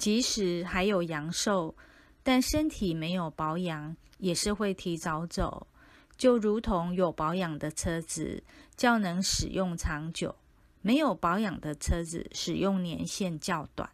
即使还有阳寿但身体没有保养也是会提早走。就如同有保养的车子较能使用长久。没有保养的车子使用年限较短。